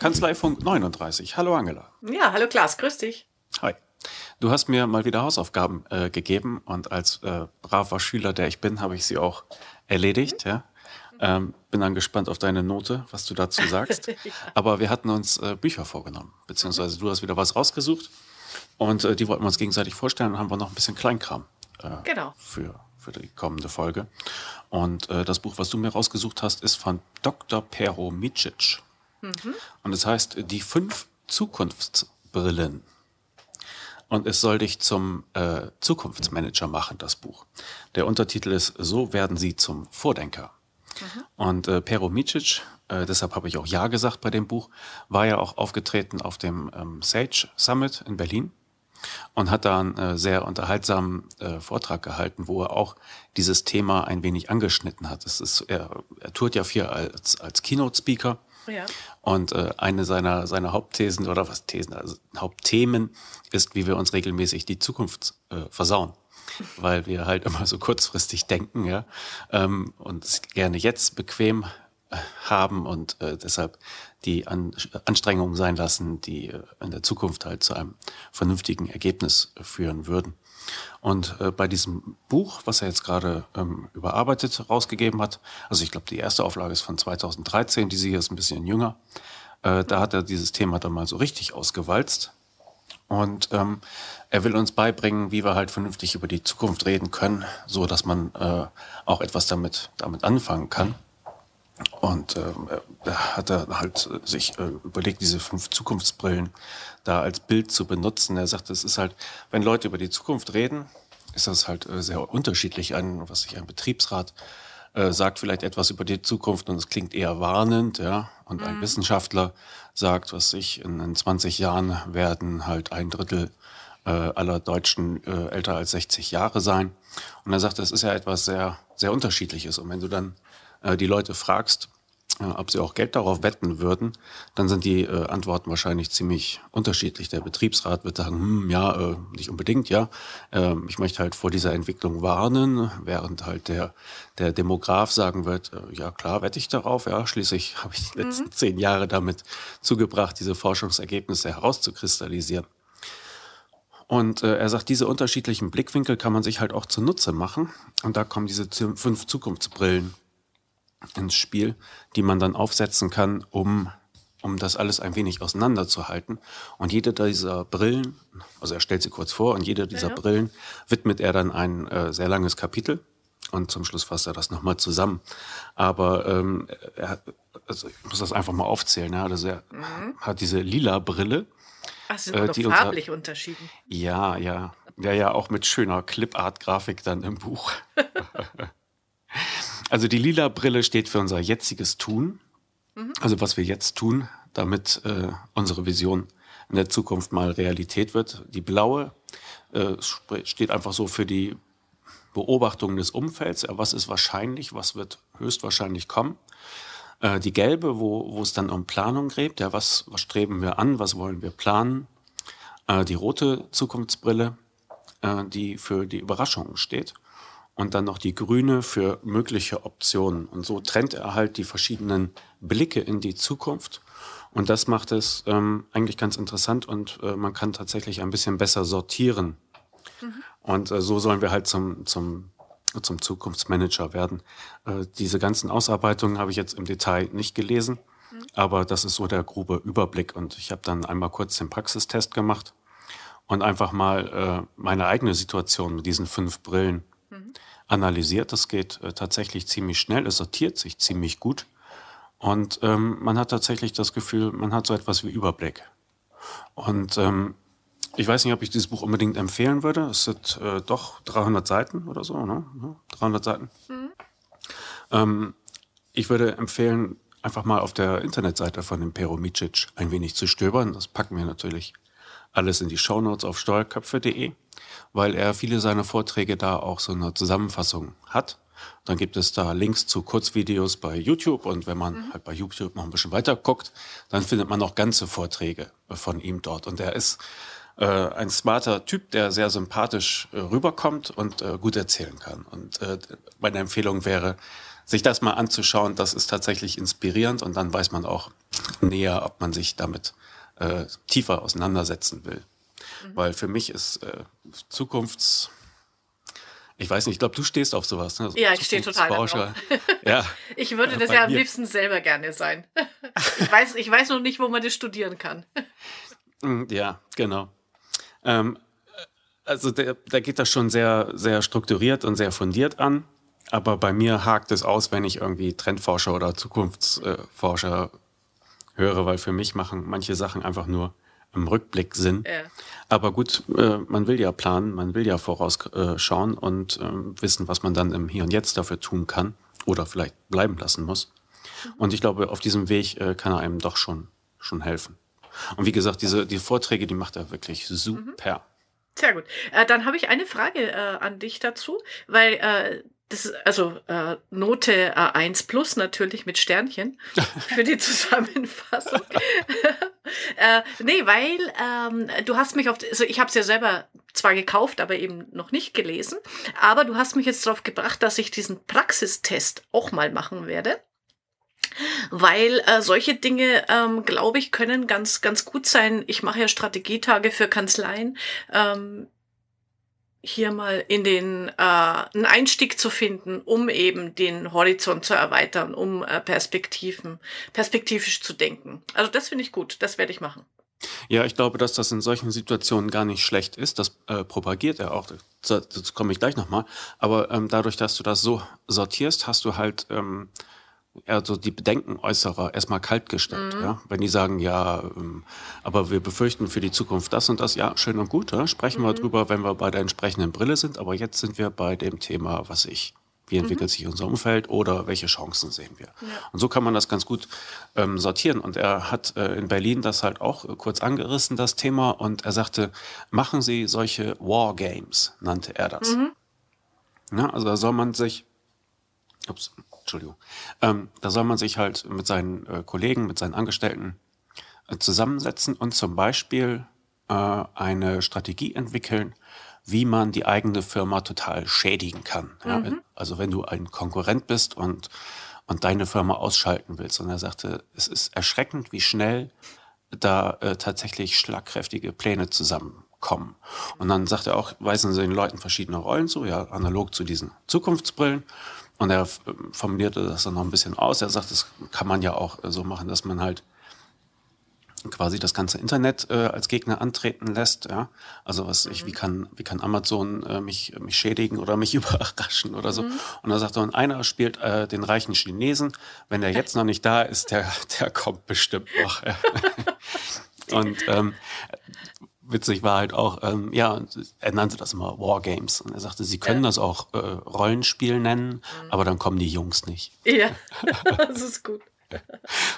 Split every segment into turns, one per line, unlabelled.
Kanzleifunk 39. Hallo Angela.
Ja, hallo Klaas, grüß dich.
Hi. Du hast mir mal wieder Hausaufgaben äh, gegeben und als äh, braver Schüler, der ich bin, habe ich sie auch erledigt. Ja? Ähm, bin dann gespannt auf deine Note, was du dazu sagst. ja. Aber wir hatten uns äh, Bücher vorgenommen, beziehungsweise du hast wieder was rausgesucht und äh, die wollten wir uns gegenseitig vorstellen und haben wir noch ein bisschen Kleinkram äh,
genau.
für, für die kommende Folge. Und äh, das Buch, was du mir rausgesucht hast, ist von Dr. Pero Micic. Mhm. Und es heißt Die fünf Zukunftsbrillen. Und es soll dich zum äh, Zukunftsmanager machen, das Buch. Der Untertitel ist So werden Sie zum Vordenker. Mhm. Und äh, Pero Micic, äh, deshalb habe ich auch Ja gesagt bei dem Buch, war ja auch aufgetreten auf dem ähm, Sage Summit in Berlin und hat da einen äh, sehr unterhaltsamen äh, Vortrag gehalten, wo er auch dieses Thema ein wenig angeschnitten hat. Es ist, er, er tourt ja viel als, als Keynote-Speaker ja. Und äh, eine seiner, seiner Hauptthesen oder was Thesen, also Hauptthemen ist, wie wir uns regelmäßig die Zukunft äh, versauen. Weil wir halt immer so kurzfristig denken, ja, ähm, und es gerne jetzt bequem äh, haben und äh, deshalb die An Anstrengungen sein lassen, die äh, in der Zukunft halt zu einem vernünftigen Ergebnis führen würden. Und äh, bei diesem Buch, was er jetzt gerade ähm, überarbeitet rausgegeben hat, also ich glaube, die erste Auflage ist von 2013, die sie hier ist ein bisschen jünger, äh, da hat er dieses Thema dann mal so richtig ausgewalzt. Und ähm, er will uns beibringen, wie wir halt vernünftig über die Zukunft reden können, so dass man äh, auch etwas damit, damit anfangen kann. Und ähm, er hat er halt sich äh, überlegt, diese fünf Zukunftsbrillen da als Bild zu benutzen. Er sagt, es ist halt, wenn Leute über die Zukunft reden, ist das halt äh, sehr unterschiedlich. Ein, was sich ein Betriebsrat äh, sagt vielleicht etwas über die Zukunft und es klingt eher warnend, ja. Und mhm. ein Wissenschaftler sagt, was ich, in, in 20 Jahren werden halt ein Drittel äh, aller Deutschen äh, älter als 60 Jahre sein. Und er sagt, das ist ja etwas sehr, sehr Unterschiedliches. Und wenn du dann äh, die Leute fragst, äh, ob sie auch Geld darauf wetten würden, dann sind die äh, Antworten wahrscheinlich ziemlich unterschiedlich. Der Betriebsrat wird sagen, hm, ja, äh, nicht unbedingt, ja. Äh, ich möchte halt vor dieser Entwicklung warnen, während halt der, der Demograf sagen wird, ja klar, wette ich darauf, ja, schließlich habe ich die letzten mhm. zehn Jahre damit zugebracht, diese Forschungsergebnisse herauszukristallisieren. Und äh, er sagt, diese unterschiedlichen Blickwinkel kann man sich halt auch zunutze machen. Und da kommen diese fünf Zukunftsbrillen ins Spiel, die man dann aufsetzen kann, um, um das alles ein wenig auseinanderzuhalten. Und jede dieser Brillen, also er stellt sie kurz vor, und jede dieser ja. Brillen widmet er dann ein äh, sehr langes Kapitel. Und zum Schluss fasst er das nochmal zusammen. Aber ähm, er, also ich muss das einfach mal aufzählen. Ja? Also er mhm. hat diese lila Brille.
Ach, sie sind äh, die farblich unter unterschieden.
Ja, ja. Ja, ja, auch mit schöner Clipart-Grafik dann im Buch. Also die lila Brille steht für unser jetziges Tun. Mhm. Also was wir jetzt tun, damit äh, unsere Vision in der Zukunft mal Realität wird. Die blaue äh, steht einfach so für die Beobachtung des Umfelds. Ja, was ist wahrscheinlich, was wird höchstwahrscheinlich kommen. Äh, die gelbe, wo, wo es dann um Planung geht. Ja, was, was streben wir an, was wollen wir planen. Äh, die rote Zukunftsbrille, äh, die für die Überraschungen steht und dann noch die grüne für mögliche Optionen. Und so trennt er halt die verschiedenen Blicke in die Zukunft. Und das macht es ähm, eigentlich ganz interessant und äh, man kann tatsächlich ein bisschen besser sortieren. Mhm. Und äh, so sollen wir halt zum, zum, zum Zukunftsmanager werden. Äh, diese ganzen Ausarbeitungen habe ich jetzt im Detail nicht gelesen, mhm. aber das ist so der grobe Überblick. Und ich habe dann einmal kurz den Praxistest gemacht und einfach mal äh, meine eigene Situation mit diesen fünf Brillen analysiert. Das geht äh, tatsächlich ziemlich schnell, es sortiert sich ziemlich gut. Und ähm, man hat tatsächlich das Gefühl, man hat so etwas wie Überblick. Und ähm, ich weiß nicht, ob ich dieses Buch unbedingt empfehlen würde. Es sind äh, doch 300 Seiten oder so, ne? 300 Seiten. Mhm. Ähm, ich würde empfehlen, einfach mal auf der Internetseite von dem Pero Micic ein wenig zu stöbern. Das packen wir natürlich alles in die Shownotes auf steuerköpfe.de weil er viele seiner Vorträge da auch so eine Zusammenfassung hat. Dann gibt es da Links zu Kurzvideos bei YouTube und wenn man mhm. halt bei YouTube noch ein bisschen weiter guckt, dann findet man auch ganze Vorträge von ihm dort. Und er ist äh, ein smarter Typ, der sehr sympathisch äh, rüberkommt und äh, gut erzählen kann. Und äh, meine Empfehlung wäre, sich das mal anzuschauen, das ist tatsächlich inspirierend und dann weiß man auch näher, ob man sich damit äh, tiefer auseinandersetzen will. Mhm. Weil für mich ist äh, Zukunfts... Ich weiß nicht, ich glaube, du stehst auf sowas.
Ne? ja, ich stehe total drauf. ja. Ich würde das ja am liebsten selber gerne sein. Ich weiß, ich weiß noch nicht, wo man das studieren kann.
Mm, ja, genau. Ähm, also der, der geht das schon sehr, sehr strukturiert und sehr fundiert an. Aber bei mir hakt es aus, wenn ich irgendwie Trendforscher oder Zukunftsforscher höre, weil für mich machen manche Sachen einfach nur im Rückblick Sinn. Ja. Aber gut, äh, man will ja planen, man will ja vorausschauen und äh, wissen, was man dann im Hier und Jetzt dafür tun kann oder vielleicht bleiben lassen muss. Und ich glaube, auf diesem Weg äh, kann er einem doch schon, schon helfen. Und wie gesagt, diese die Vorträge, die macht er wirklich super.
Sehr gut. Äh, dann habe ich eine Frage äh, an dich dazu, weil äh, das ist also äh, Note A1 plus natürlich mit Sternchen für die Zusammenfassung. äh, nee, weil ähm, du hast mich auf, also ich habe es ja selber zwar gekauft, aber eben noch nicht gelesen, aber du hast mich jetzt darauf gebracht, dass ich diesen Praxistest auch mal machen werde. Weil äh, solche Dinge, ähm, glaube ich, können ganz, ganz gut sein. Ich mache ja Strategietage für Kanzleien. Ähm, hier mal in den äh, einen Einstieg zu finden, um eben den Horizont zu erweitern, um äh, Perspektiven, perspektivisch zu denken. Also das finde ich gut, das werde ich machen.
Ja, ich glaube, dass das in solchen Situationen gar nicht schlecht ist. Das äh, propagiert er auch. Dazu komme ich gleich nochmal. Aber ähm, dadurch, dass du das so sortierst, hast du halt ähm, also die Bedenken äußerer erstmal kaltgestellt. Mhm. Ja? Wenn die sagen, ja, ähm, aber wir befürchten für die Zukunft das und das, ja, schön und gut, ja? sprechen mhm. wir drüber, wenn wir bei der entsprechenden Brille sind, aber jetzt sind wir bei dem Thema, was ich, wie entwickelt mhm. sich unser Umfeld oder welche Chancen sehen wir. Ja. Und so kann man das ganz gut ähm, sortieren. Und er hat äh, in Berlin das halt auch äh, kurz angerissen, das Thema, und er sagte, machen Sie solche Wargames, nannte er das. Mhm. Ja, also da soll man sich, ups, Entschuldigung. Ähm, da soll man sich halt mit seinen äh, Kollegen, mit seinen Angestellten äh, zusammensetzen und zum Beispiel äh, eine Strategie entwickeln, wie man die eigene Firma total schädigen kann. Ja? Mhm. Also wenn du ein Konkurrent bist und, und deine Firma ausschalten willst. Und er sagte, es ist erschreckend, wie schnell da äh, tatsächlich schlagkräftige Pläne zusammenkommen. Und dann sagt er auch, weisen sie den Leuten verschiedene Rollen zu, ja, analog zu diesen Zukunftsbrillen. Und er formulierte das dann noch ein bisschen aus. Er sagt, das kann man ja auch so machen, dass man halt quasi das ganze Internet äh, als Gegner antreten lässt. Ja? Also was ich, wie mhm. kann, wie kann Amazon äh, mich, mich schädigen oder mich überraschen oder so. Mhm. Und er sagt, und einer spielt äh, den reichen Chinesen. Wenn der jetzt noch nicht da ist, der, der kommt bestimmt noch. und ähm, witzig war halt auch, ähm, ja, er nannte das immer Wargames. Und er sagte, sie können ja. das auch äh, Rollenspiel nennen, mhm. aber dann kommen die Jungs nicht.
Ja, das ist gut.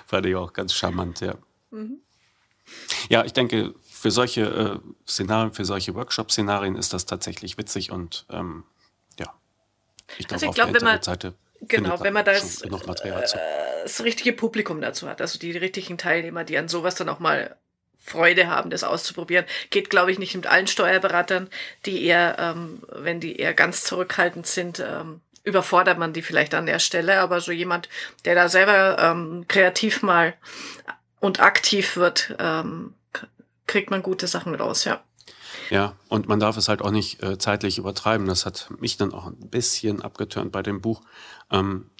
Fand ich auch ganz charmant, ja. Mhm. Ja, ich denke, für solche äh, Szenarien, für solche Workshop-Szenarien ist das tatsächlich witzig und ähm, ja.
Ich glaube, also auf glaub, der Internetseite Genau, wenn man das, äh, das richtige Publikum dazu hat, also die richtigen Teilnehmer, die an sowas dann auch mal Freude haben, das auszuprobieren. Geht, glaube ich, nicht mit allen Steuerberatern, die eher, ähm, wenn die eher ganz zurückhaltend sind, ähm, überfordert man die vielleicht an der Stelle. Aber so jemand, der da selber ähm, kreativ mal und aktiv wird, ähm, kriegt man gute Sachen raus, ja.
Ja, und man darf es halt auch nicht äh, zeitlich übertreiben. Das hat mich dann auch ein bisschen abgeturnt bei dem Buch. Ähm,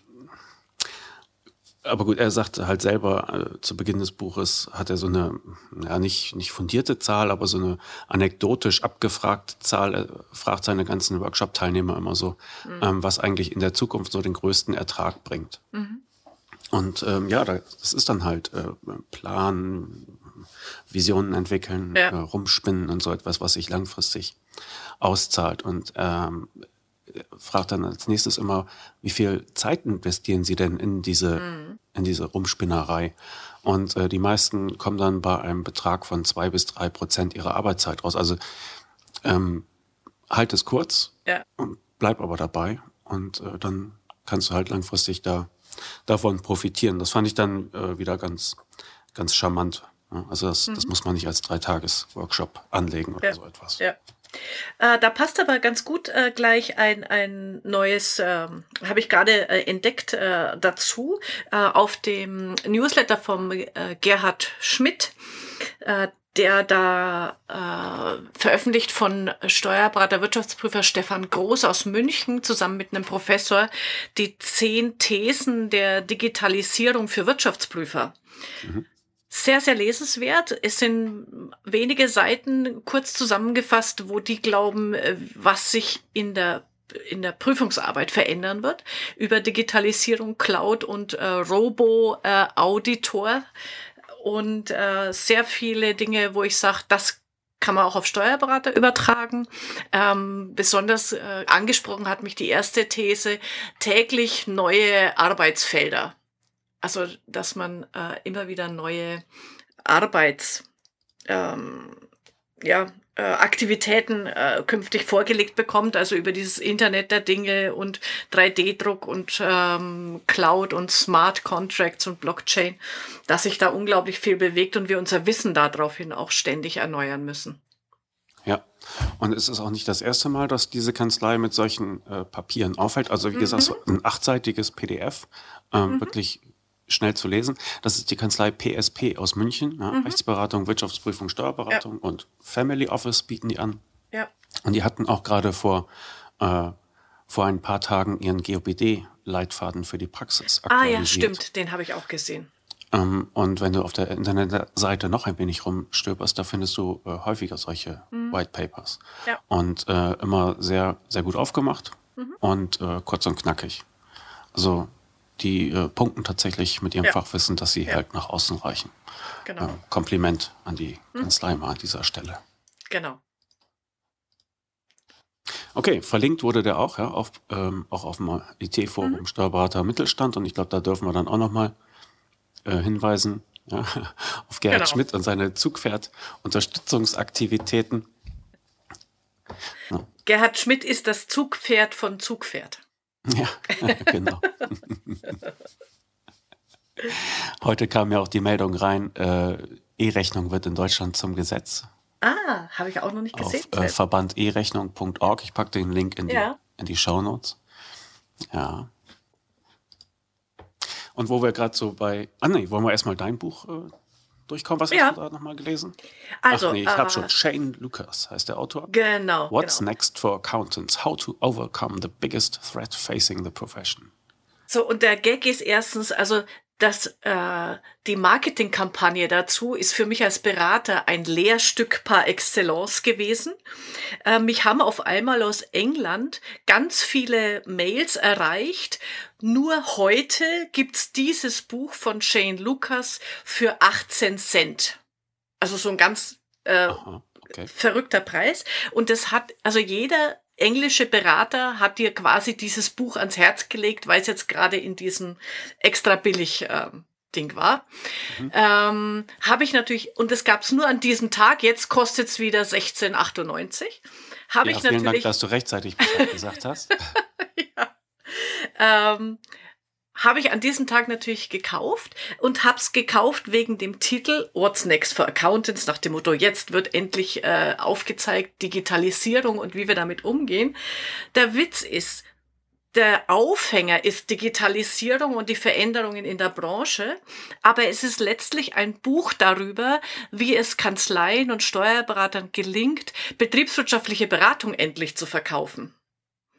aber gut, er sagte halt selber, äh, zu Beginn des Buches hat er so eine, ja, nicht, nicht fundierte Zahl, aber so eine anekdotisch abgefragte Zahl. Er fragt seine ganzen Workshop-Teilnehmer immer so, mhm. ähm, was eigentlich in der Zukunft so den größten Ertrag bringt. Mhm. Und ähm, ja, das ist dann halt äh, Plan, Visionen entwickeln, ja. äh, rumspinnen und so etwas, was sich langfristig auszahlt. Und ähm, fragt dann als nächstes immer, wie viel Zeit investieren Sie denn in diese, mhm. In diese Rumspinnerei? Und äh, die meisten kommen dann bei einem Betrag von zwei bis drei Prozent ihrer Arbeitszeit raus. Also ähm, halt es kurz ja. und bleib aber dabei und äh, dann kannst du halt langfristig da davon profitieren. Das fand ich dann äh, wieder ganz, ganz charmant. Also das, mhm. das muss man nicht als Dreitages-Workshop anlegen oder ja. so etwas.
Ja. Äh, da passt aber ganz gut äh, gleich ein, ein neues, äh, habe ich gerade äh, entdeckt äh, dazu, äh, auf dem Newsletter vom Gerhard Schmidt. der da veröffentlicht von Steuerberater Wirtschaftsprüfer Stefan Groß aus München zusammen mit einem Professor die zehn Thesen der Digitalisierung für Wirtschaftsprüfer. Mhm sehr, sehr lesenswert. Es sind wenige Seiten kurz zusammengefasst, wo die glauben, äh, was sich in der in der Prüfungsarbeit verändern wird über Digitalisierung, Cloud und äh, Robo-Auditor und äh, sehr viele Dinge, wo ich sage, das kann man auch auf Steuerberater übertragen. Ähm, besonders äh, angesprochen hat mich die erste These, täglich neue Arbeitsfelder. Also, dass man äh, immer wieder neue Arbeits, ähm, ja, äh, Aktivitäten äh, künftig vorgelegt bekommt, also über dieses Internet der Dinge und 3D-Druck und ähm, Cloud und Smart Contracts und Blockchain, dass sich da unglaublich viel bewegt und wir unser Wissen daraufhin auch ständig erneuern müssen.
Ja, und es ist auch nicht das erste Mal, dass diese Kanzlei mit solchen äh, Papieren auffällt. Also wie gesagt, so mhm. ein achtseitiges PDF, ähm, mhm. wirklich schnell zu lesen. Das ist die Kanzlei PSP aus München. Ja, mhm. Rechtsberatung, Wirtschaftsprüfung, Steuerberatung ja. und Family Office bieten die an. Ja. Und die hatten auch gerade vor, äh, vor ein paar Tagen ihren GOBD-Leitfaden für die Praxis
aktualisiert. Ah ja, stimmt, den habe ich auch gesehen.
Ähm, und wenn du auf der Internetseite noch ein wenig rumstöberst, da findest du äh, häufiger solche mhm. White Papers. Ja. Und äh, immer sehr, sehr gut aufgemacht mhm. und äh, kurz und knackig. Also die äh, punkten tatsächlich mit ihrem ja. Fachwissen, dass sie ja. halt nach außen reichen. Genau. Äh, Kompliment an die hm. Kanzlei mal an dieser Stelle.
Genau.
Okay, verlinkt wurde der auch, ja, auf, ähm, auch auf dem IT-Forum mhm. Steuerberater Mittelstand und ich glaube, da dürfen wir dann auch nochmal äh, hinweisen ja, auf Gerhard genau. Schmidt und seine Zugpferd-Unterstützungsaktivitäten.
Ja. Gerhard Schmidt ist das Zugpferd von Zugpferd.
Ja, genau. Heute kam ja auch die Meldung rein, äh, E-Rechnung wird in Deutschland zum Gesetz.
Ah, habe ich auch noch nicht gesehen.
Auf äh, verbanderechnung.org. Ich packe den Link in die, ja. in die Show Notes. Ja. Und wo wir gerade so bei. Ah, nee, wollen wir erstmal dein Buch äh, durchkommen? Was ja. hast du da nochmal gelesen? Also, Ach nee, ich äh, habe schon. Shane Lucas heißt der Autor.
Genau.
What's
genau.
next for accountants? How to overcome the biggest threat facing the profession.
So, und der Gag ist erstens, also dass äh, die Marketingkampagne dazu ist für mich als Berater ein Lehrstück par excellence gewesen. Äh, mich haben auf einmal aus England ganz viele Mails erreicht. Nur heute gibt's dieses Buch von Shane Lucas für 18 Cent. Also so ein ganz äh, okay. verrückter Preis. Und das hat, also jeder englische Berater hat dir quasi dieses Buch ans Herz gelegt, weil es jetzt gerade in diesem extra billig äh, Ding war. Mhm. Ähm, Habe ich natürlich, und das gab es nur an diesem Tag, jetzt kostet es wieder 16,98. Habe ja, ich
vielen natürlich. Dank, dass du rechtzeitig gesagt hast.
ja. Ähm, habe ich an diesem Tag natürlich gekauft und habe es gekauft wegen dem Titel What's Next for Accountants nach dem Motto, jetzt wird endlich äh, aufgezeigt Digitalisierung und wie wir damit umgehen. Der Witz ist, der Aufhänger ist Digitalisierung und die Veränderungen in der Branche, aber es ist letztlich ein Buch darüber, wie es Kanzleien und Steuerberatern gelingt, betriebswirtschaftliche Beratung endlich zu verkaufen.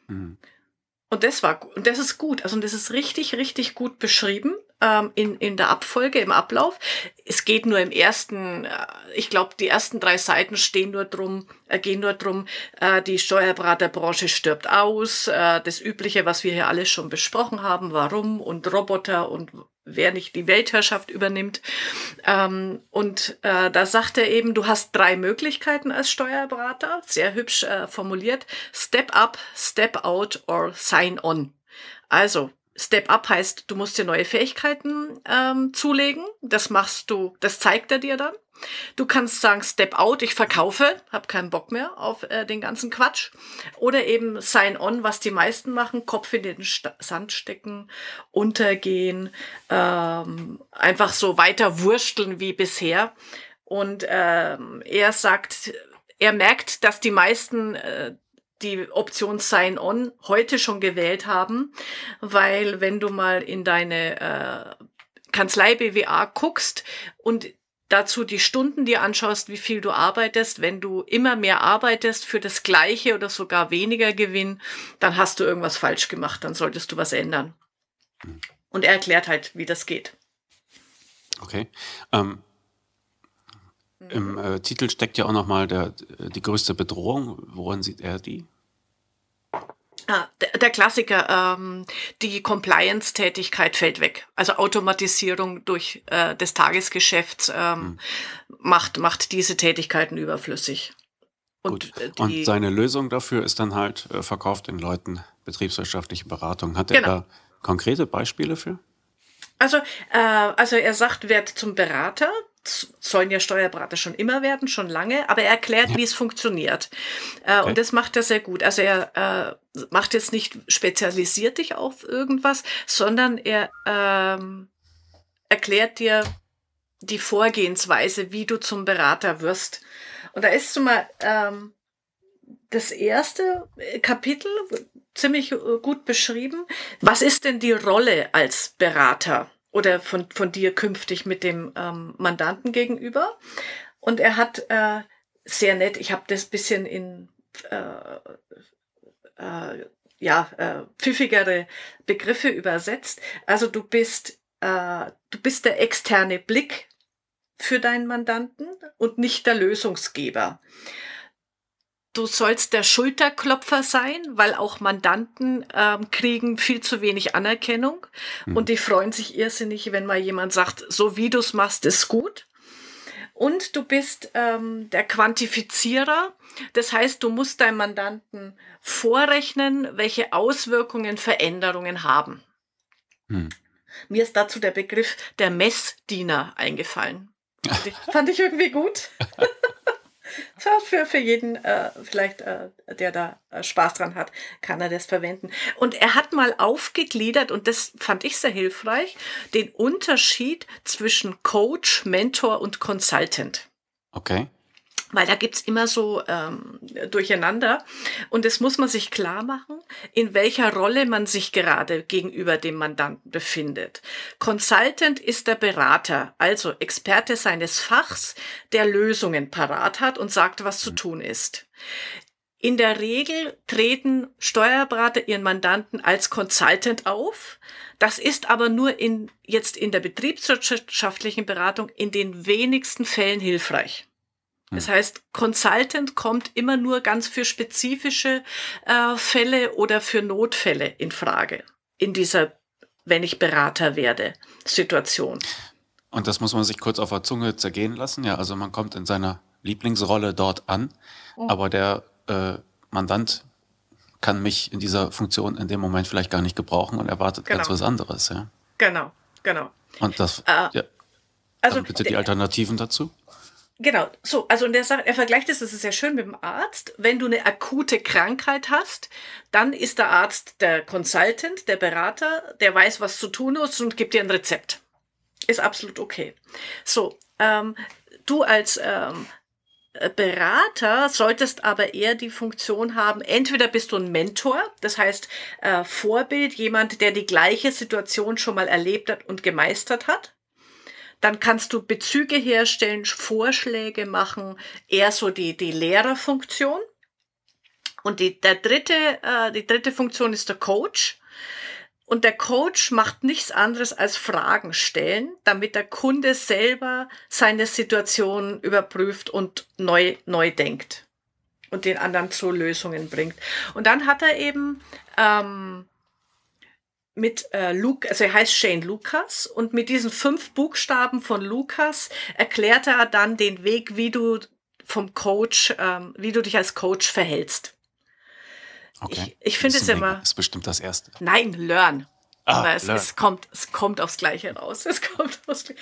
Mhm. Und das war und das ist gut. Also und das ist richtig, richtig gut beschrieben ähm, in, in der Abfolge, im Ablauf. Es geht nur im ersten, äh, ich glaube, die ersten drei Seiten stehen nur drum, äh, gehen nur drum, äh, die Steuerberaterbranche stirbt aus, äh, das Übliche, was wir hier alles schon besprochen haben, warum und Roboter und wer nicht die Weltherrschaft übernimmt. Ähm, und äh, da sagt er eben, du hast drei Möglichkeiten als Steuerberater, sehr hübsch äh, formuliert, Step up, Step out or Sign on. Also Step Up heißt, du musst dir neue Fähigkeiten ähm, zulegen. Das machst du, das zeigt er dir dann. Du kannst sagen Step Out, ich verkaufe, habe keinen Bock mehr auf äh, den ganzen Quatsch. Oder eben Sign On, was die meisten machen, Kopf in den St Sand stecken, untergehen, ähm, einfach so weiter wursteln wie bisher. Und ähm, er sagt, er merkt, dass die meisten äh, die Option Sign-On heute schon gewählt haben, weil wenn du mal in deine äh, Kanzlei BWA guckst und dazu die Stunden dir anschaust, wie viel du arbeitest, wenn du immer mehr arbeitest für das gleiche oder sogar weniger Gewinn, dann hast du irgendwas falsch gemacht, dann solltest du was ändern. Und er erklärt halt, wie das geht.
Okay. Ähm, Im äh, Titel steckt ja auch nochmal die größte Bedrohung. Worin sieht er die?
Ah, der, der Klassiker, ähm, die Compliance-Tätigkeit fällt weg. Also Automatisierung durch äh, des Tagesgeschäfts ähm, hm. macht, macht diese Tätigkeiten überflüssig.
Und, äh, Und seine Lösung dafür ist dann halt äh, verkauft den Leuten betriebswirtschaftliche Beratung. Hat er genau. da konkrete Beispiele für?
Also, äh, also er sagt, werd zum Berater, sollen ja Steuerberater schon immer werden, schon lange, aber er erklärt, ja. wie es funktioniert. Äh, okay. Und das macht er sehr gut. Also er äh, macht jetzt nicht spezialisiert dich auf irgendwas, sondern er ähm, erklärt dir die Vorgehensweise, wie du zum Berater wirst. Und da ist zum mal ähm, das erste Kapitel ziemlich äh, gut beschrieben. Was ist denn die Rolle als Berater? Oder von, von dir künftig mit dem ähm, Mandanten gegenüber. Und er hat äh, sehr nett, ich habe das bisschen in äh, äh, ja, äh, pfiffigere Begriffe übersetzt. Also du bist, äh, du bist der externe Blick für deinen Mandanten und nicht der Lösungsgeber du sollst der Schulterklopfer sein, weil auch Mandanten ähm, kriegen viel zu wenig Anerkennung mhm. und die freuen sich irrsinnig, wenn mal jemand sagt, so wie du es machst, ist gut. Und du bist ähm, der Quantifizierer. Das heißt, du musst deinem Mandanten vorrechnen, welche Auswirkungen Veränderungen haben. Mhm. Mir ist dazu der Begriff der Messdiener eingefallen. Fand ich, fand ich irgendwie gut. für, für jeden, äh, vielleicht, äh, der da äh, Spaß dran hat, kann er das verwenden. Und er hat mal aufgegliedert, und das fand ich sehr hilfreich, den Unterschied zwischen Coach, Mentor und Consultant.
Okay
weil da gibt's immer so ähm, Durcheinander. Und es muss man sich klar machen, in welcher Rolle man sich gerade gegenüber dem Mandanten befindet. Consultant ist der Berater, also Experte seines Fachs, der Lösungen parat hat und sagt, was zu tun ist. In der Regel treten Steuerberater ihren Mandanten als Consultant auf. Das ist aber nur in, jetzt in der betriebswirtschaftlichen Beratung in den wenigsten Fällen hilfreich. Das heißt, Consultant kommt immer nur ganz für spezifische äh, Fälle oder für Notfälle in Frage in dieser, wenn ich Berater werde, Situation.
Und das muss man sich kurz auf der Zunge zergehen lassen. Ja, also man kommt in seiner Lieblingsrolle dort an, mhm. aber der äh, Mandant kann mich in dieser Funktion in dem Moment vielleicht gar nicht gebrauchen und erwartet genau. ganz was anderes. Ja.
Genau, genau.
Und das, äh, ja. Also bitte die Alternativen dazu.
Genau, so, also der er vergleicht es, das ist sehr schön mit dem Arzt. Wenn du eine akute Krankheit hast, dann ist der Arzt der Consultant, der Berater, der weiß, was zu tun ist und gibt dir ein Rezept. Ist absolut okay. So, ähm, du als ähm, Berater solltest aber eher die Funktion haben, entweder bist du ein Mentor, das heißt äh, Vorbild, jemand, der die gleiche Situation schon mal erlebt hat und gemeistert hat dann kannst du Bezüge herstellen, Vorschläge machen, eher so die, die Lehrerfunktion. Und die, der dritte, äh, die dritte Funktion ist der Coach. Und der Coach macht nichts anderes als Fragen stellen, damit der Kunde selber seine Situation überprüft und neu, neu denkt und den anderen zu Lösungen bringt. Und dann hat er eben ähm, mit äh, Luke, also er heißt Shane Lucas und mit diesen fünf Buchstaben von Lucas erklärt er dann den Weg, wie du vom Coach, ähm, wie du dich als Coach verhältst.
Okay.
Ich, ich finde es immer.
Das ist bestimmt das erste.
Nein, learn. Ah, Aber es, es, kommt, es kommt aufs Gleiche raus. Es kommt aufs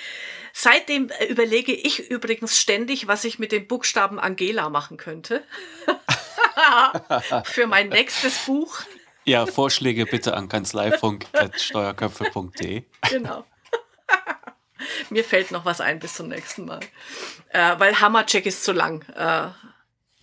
Seitdem äh, überlege ich übrigens ständig, was ich mit dem Buchstaben Angela machen könnte. Für mein nächstes Buch.
Ja, Vorschläge bitte an kanzleifunk.steuerköpfe.de.
Genau. Mir fällt noch was ein bis zum nächsten Mal. Äh, weil Hammercheck ist zu lang. Äh,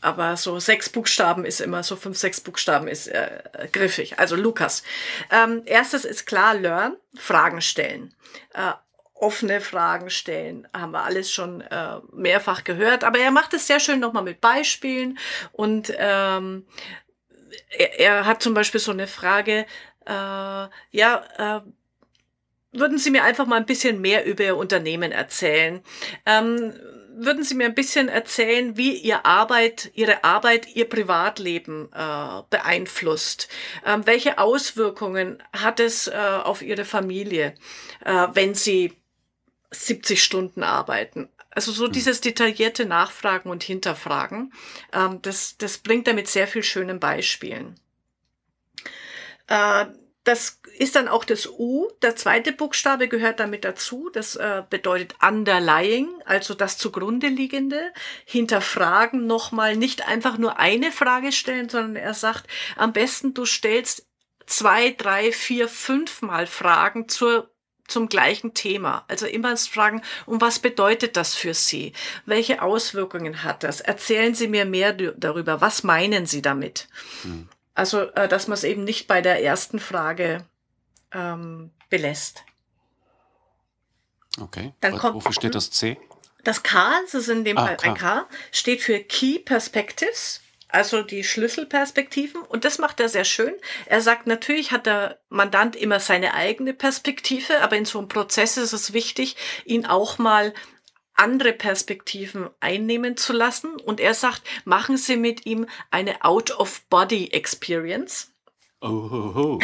aber so sechs Buchstaben ist immer, so fünf, sechs Buchstaben ist äh, griffig. Also Lukas. Ähm, erstes ist klar, learn, Fragen stellen. Äh, offene Fragen stellen, haben wir alles schon äh, mehrfach gehört. Aber er macht es sehr schön nochmal mit Beispielen und ähm, er, er hat zum Beispiel so eine Frage, äh, ja, äh, würden Sie mir einfach mal ein bisschen mehr über Ihr Unternehmen erzählen? Ähm, würden Sie mir ein bisschen erzählen, wie Ihr Arbeit, Ihre Arbeit, Ihr Privatleben äh, beeinflusst? Ähm, welche Auswirkungen hat es äh, auf Ihre Familie, äh, wenn Sie 70 Stunden arbeiten? Also so hm. dieses detaillierte Nachfragen und Hinterfragen, ähm, das, das bringt er mit sehr viel schönen Beispielen. Äh, das ist dann auch das U. Der zweite Buchstabe gehört damit dazu. Das äh, bedeutet underlying, also das zugrunde liegende. Hinterfragen nochmal, nicht einfach nur eine Frage stellen, sondern er sagt, am besten du stellst zwei, drei, vier, fünfmal Fragen zur zum gleichen Thema. Also immer fragen, um was bedeutet das für Sie? Welche Auswirkungen hat das? Erzählen Sie mir mehr darüber. Was meinen Sie damit? Hm. Also, äh, dass man es eben nicht bei der ersten Frage ähm, belässt.
Okay. Dann kommt, Wofür steht das C?
Das K, das ist in dem ah, Fall ein K, steht für Key Perspectives, also die Schlüsselperspektiven. Und das macht er sehr schön. Er sagt, natürlich hat der Mandant immer seine eigene Perspektive, aber in so einem Prozess ist es wichtig, ihn auch mal andere Perspektiven einnehmen zu lassen. Und er sagt, machen Sie mit ihm eine Out-of-Body-Experience. Oh,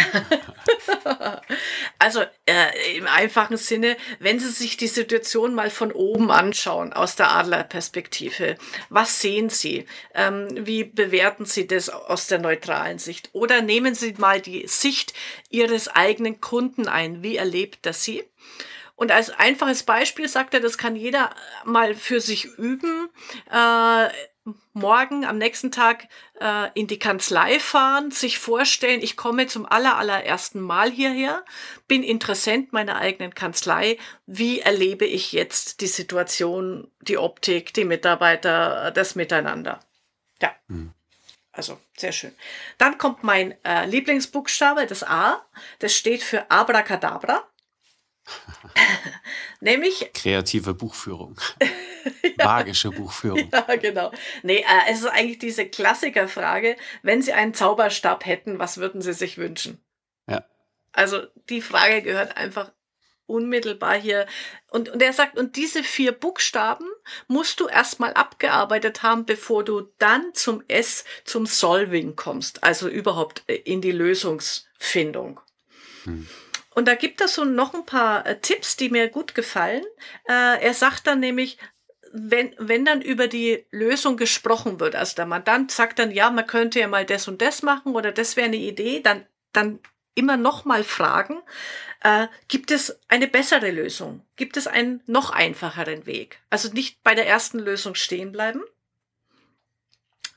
also äh, im einfachen Sinne, wenn Sie sich die Situation mal von oben anschauen, aus der Adlerperspektive, was sehen Sie? Ähm, wie bewerten Sie das aus der neutralen Sicht? Oder nehmen Sie mal die Sicht Ihres eigenen Kunden ein. Wie erlebt das Sie? Und als einfaches Beispiel sagt er, das kann jeder mal für sich üben. Äh, morgen am nächsten Tag äh, in die Kanzlei fahren, sich vorstellen, ich komme zum aller, allerersten Mal hierher, bin Interessent meiner eigenen Kanzlei. Wie erlebe ich jetzt die Situation, die Optik, die Mitarbeiter, das Miteinander? Ja. Hm. Also sehr schön. Dann kommt mein äh, Lieblingsbuchstabe, das A. Das steht für Abracadabra. Nämlich.
Kreative Buchführung. ja. Magische Buchführung.
Ja, genau. Nee, äh, es ist eigentlich diese Klassikerfrage, wenn Sie einen Zauberstab hätten, was würden Sie sich wünschen?
Ja.
Also die Frage gehört einfach unmittelbar hier. Und, und er sagt, und diese vier Buchstaben musst du erstmal abgearbeitet haben, bevor du dann zum S, zum Solving kommst, also überhaupt äh, in die Lösungsfindung. Hm. Und da gibt es so noch ein paar äh, Tipps, die mir gut gefallen. Äh, er sagt dann nämlich, wenn, wenn dann über die Lösung gesprochen wird, also der Mandant sagt dann, ja, man könnte ja mal das und das machen oder das wäre eine Idee, dann, dann immer noch mal fragen, äh, gibt es eine bessere Lösung? Gibt es einen noch einfacheren Weg? Also nicht bei der ersten Lösung stehen bleiben.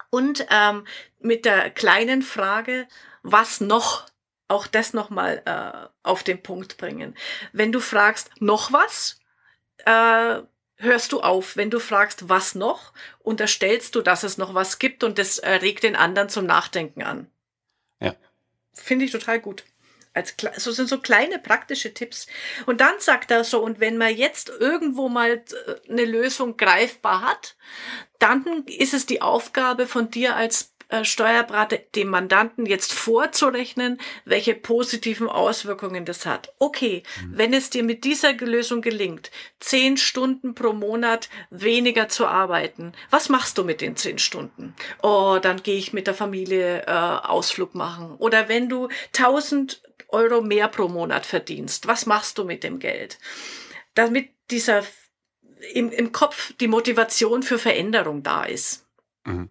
Und ähm, mit der kleinen Frage, was noch auch das nochmal äh, auf den Punkt bringen. Wenn du fragst, noch was, äh, hörst du auf. Wenn du fragst, was noch, unterstellst du, dass es noch was gibt und das äh, regt den anderen zum Nachdenken an.
Ja.
Finde ich total gut. Als, so sind so kleine praktische Tipps. Und dann sagt er so, und wenn man jetzt irgendwo mal äh, eine Lösung greifbar hat, dann ist es die Aufgabe von dir als äh, Steuerberater dem Mandanten jetzt vorzurechnen, welche positiven Auswirkungen das hat. Okay, mhm. wenn es dir mit dieser Lösung gelingt, zehn Stunden pro Monat weniger zu arbeiten, was machst du mit den zehn Stunden? Oh, dann gehe ich mit der Familie äh, Ausflug machen. Oder wenn du tausend Euro mehr pro Monat verdienst, was machst du mit dem Geld? Damit dieser im, im Kopf die Motivation für Veränderung da ist. Mhm.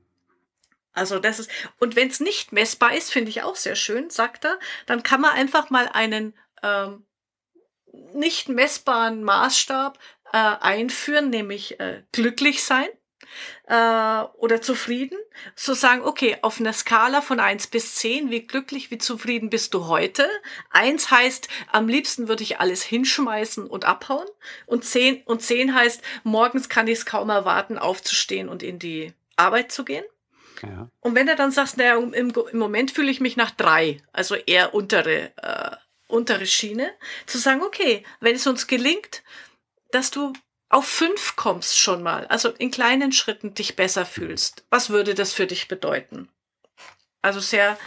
Also das ist, und wenn es nicht messbar ist, finde ich auch sehr schön, sagt er, dann kann man einfach mal einen ähm, nicht messbaren Maßstab äh, einführen, nämlich äh, glücklich sein äh, oder zufrieden. So sagen, okay, auf einer Skala von eins bis zehn, wie glücklich, wie zufrieden bist du heute? Eins heißt, am liebsten würde ich alles hinschmeißen und abhauen. Und zehn und zehn heißt, morgens kann ich es kaum erwarten, aufzustehen und in die Arbeit zu gehen. Ja. Und wenn du dann sagst, naja, im, im Moment fühle ich mich nach drei, also eher untere, äh, untere Schiene, zu sagen, okay, wenn es uns gelingt, dass du auf fünf kommst schon mal, also in kleinen Schritten dich besser fühlst, was würde das für dich bedeuten? Also sehr,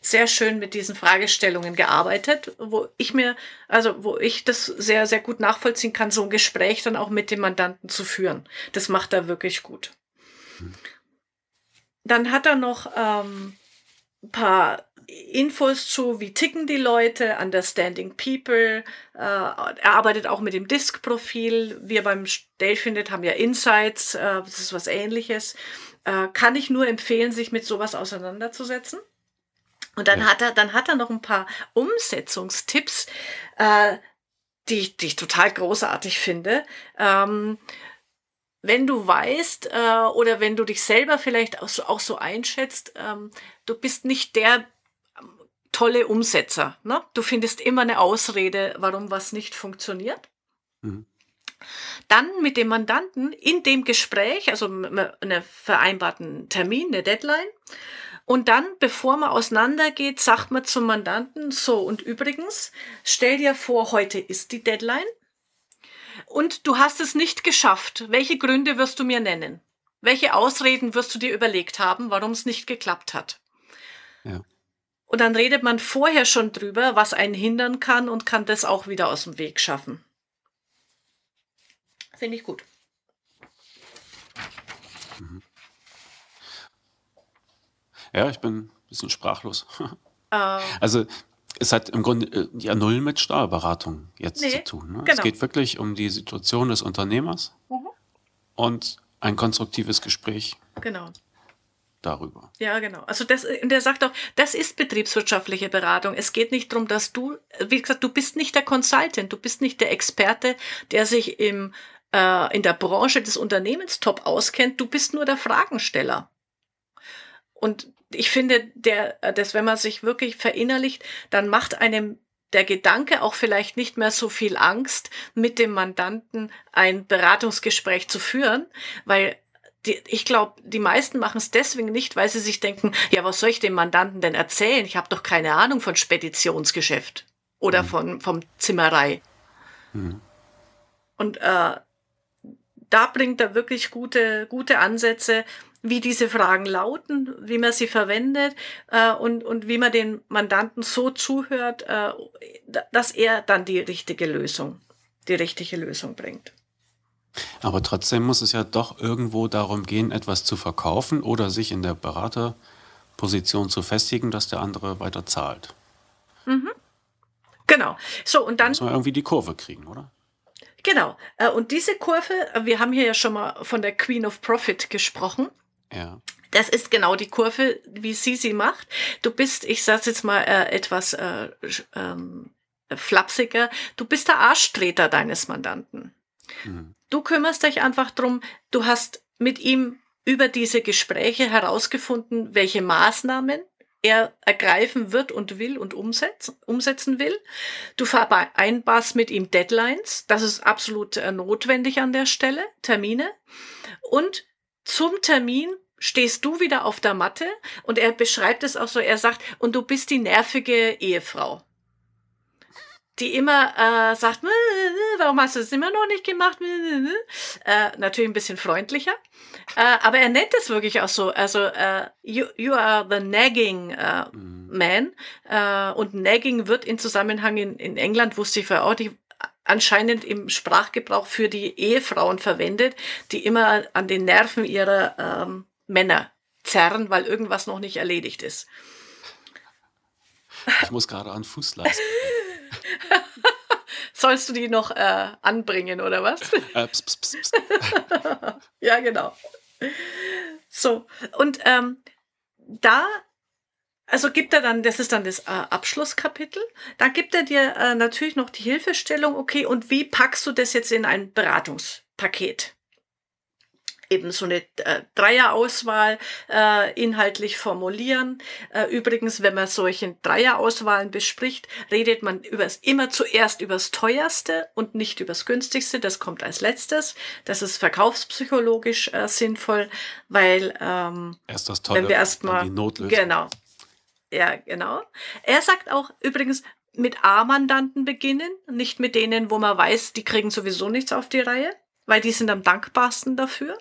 sehr schön mit diesen Fragestellungen gearbeitet, wo ich mir, also wo ich das sehr, sehr gut nachvollziehen kann, so ein Gespräch dann auch mit dem Mandanten zu führen. Das macht er wirklich gut. Dann hat er noch ähm, ein paar Infos zu, wie ticken die Leute, Understanding People. Äh, er arbeitet auch mit dem Disk-Profil. Wir beim Delphinet haben ja Insights, äh, das ist was ähnliches. Äh, kann ich nur empfehlen, sich mit sowas auseinanderzusetzen. Und dann ja. hat er, dann hat er noch ein paar Umsetzungstipps, äh, die, die ich total großartig finde. Ähm, wenn du weißt äh, oder wenn du dich selber vielleicht auch so, auch so einschätzt, ähm, du bist nicht der ähm, tolle Umsetzer. Ne? Du findest immer eine Ausrede, warum was nicht funktioniert. Mhm. Dann mit dem Mandanten in dem Gespräch, also einen vereinbarten Termin, eine Deadline, und dann, bevor man auseinandergeht, sagt man zum Mandanten, so, und übrigens, stell dir vor, heute ist die Deadline und du hast es nicht geschafft. Welche Gründe wirst du mir nennen? Welche Ausreden wirst du dir überlegt haben, warum es nicht geklappt hat? Ja. Und dann redet man vorher schon drüber, was einen hindern kann und kann das auch wieder aus dem Weg schaffen. Finde ich gut.
Mhm. Ja, ich bin ein bisschen sprachlos. Uh. Also es hat im Grunde äh, ja null mit Steuerberatung jetzt nee, zu tun. Ne? Genau. Es geht wirklich um die Situation des Unternehmers mhm. und ein konstruktives Gespräch.
Genau.
Darüber.
Ja, genau. Also das, der sagt auch, das ist betriebswirtschaftliche Beratung. Es geht nicht darum, dass du, wie gesagt, du bist nicht der Consultant, du bist nicht der Experte, der sich im, äh, in der Branche des Unternehmens top auskennt. Du bist nur der Fragensteller. Und ich finde, der, äh, dass wenn man sich wirklich verinnerlicht, dann macht einem der Gedanke auch vielleicht nicht mehr so viel Angst, mit dem Mandanten ein Beratungsgespräch zu führen, weil die, ich glaube, die meisten machen es deswegen nicht, weil sie sich denken, ja, was soll ich dem Mandanten denn erzählen? Ich habe doch keine Ahnung von Speditionsgeschäft oder mhm. von vom Zimmerei. Mhm. Und äh, da bringt er wirklich gute, gute Ansätze, wie diese Fragen lauten, wie man sie verwendet äh, und, und wie man den Mandanten so zuhört, äh, dass er dann die richtige Lösung, die richtige Lösung bringt.
Aber trotzdem muss es ja doch irgendwo darum gehen, etwas zu verkaufen oder sich in der Beraterposition zu festigen, dass der andere weiter zahlt.
Mhm. Genau. So, und dann.
Muss man irgendwie die Kurve kriegen, oder?
Genau. Äh, und diese Kurve, wir haben hier ja schon mal von der Queen of Profit gesprochen.
Ja.
Das ist genau die Kurve, wie sie sie macht. Du bist, ich sag's jetzt mal äh, etwas äh, ähm, flapsiger, du bist der Arschtreter deines Mandanten. Mhm. Du kümmerst dich einfach drum, du hast mit ihm über diese Gespräche herausgefunden, welche Maßnahmen er ergreifen wird und will und umsetzen, umsetzen will. Du vereinbarst mit ihm Deadlines, das ist absolut äh, notwendig an der Stelle, Termine. Und zum Termin stehst du wieder auf der Matte und er beschreibt es auch so, er sagt, und du bist die nervige Ehefrau die immer äh, sagt, warum hast du das immer noch nicht gemacht? Äh, natürlich ein bisschen freundlicher. Äh, aber er nennt es wirklich auch so. Also, äh, you, you are the nagging äh, mhm. man. Äh, und nagging wird in Zusammenhang in, in England, wusste ich vorher auch, die anscheinend im Sprachgebrauch für die Ehefrauen verwendet, die immer an den Nerven ihrer ähm, Männer zerren, weil irgendwas noch nicht erledigt ist.
Ich muss gerade an Fußleisten.
Sollst du die noch äh, anbringen oder was? Äh, pss, pss, pss. ja, genau. So, und ähm, da also gibt er dann, das ist dann das äh, Abschlusskapitel, da gibt er dir äh, natürlich noch die Hilfestellung, okay, und wie packst du das jetzt in ein Beratungspaket? eben so eine äh, Dreierauswahl äh, inhaltlich formulieren. Äh, übrigens, wenn man solche Dreierauswahlen bespricht, redet man übers, immer zuerst übers teuerste und nicht übers günstigste. Das kommt als letztes. Das ist verkaufspsychologisch äh, sinnvoll, weil ähm,
Erst das Tolle,
wenn wir erstmal
die Notlösung.
genau, ja genau. Er sagt auch übrigens mit A-Mandanten beginnen, nicht mit denen, wo man weiß, die kriegen sowieso nichts auf die Reihe weil die sind am dankbarsten dafür.